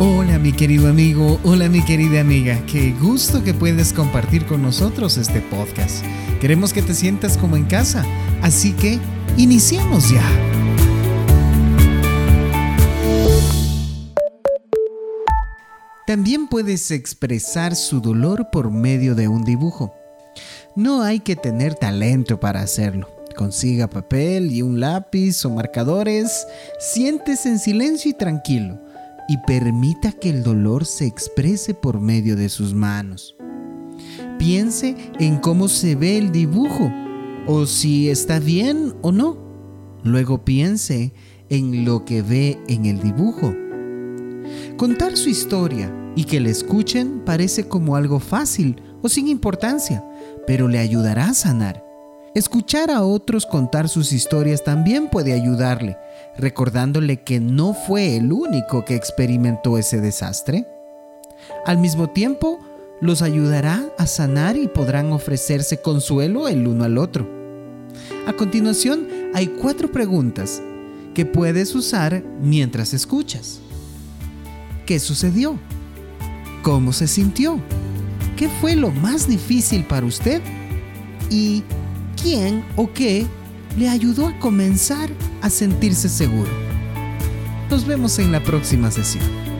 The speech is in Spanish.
Hola mi querido amigo, hola mi querida amiga, qué gusto que puedes compartir con nosotros este podcast. Queremos que te sientas como en casa, así que iniciemos ya. También puedes expresar su dolor por medio de un dibujo. No hay que tener talento para hacerlo. Consiga papel y un lápiz o marcadores, siéntese en silencio y tranquilo y permita que el dolor se exprese por medio de sus manos. Piense en cómo se ve el dibujo o si está bien o no. Luego piense en lo que ve en el dibujo. Contar su historia y que le escuchen parece como algo fácil o sin importancia, pero le ayudará a sanar. Escuchar a otros contar sus historias también puede ayudarle, recordándole que no fue el único que experimentó ese desastre. Al mismo tiempo, los ayudará a sanar y podrán ofrecerse consuelo el uno al otro. A continuación, hay cuatro preguntas que puedes usar mientras escuchas. ¿Qué sucedió? ¿Cómo se sintió? ¿Qué fue lo más difícil para usted? ¿Y quién o qué le ayudó a comenzar a sentirse seguro. Nos vemos en la próxima sesión.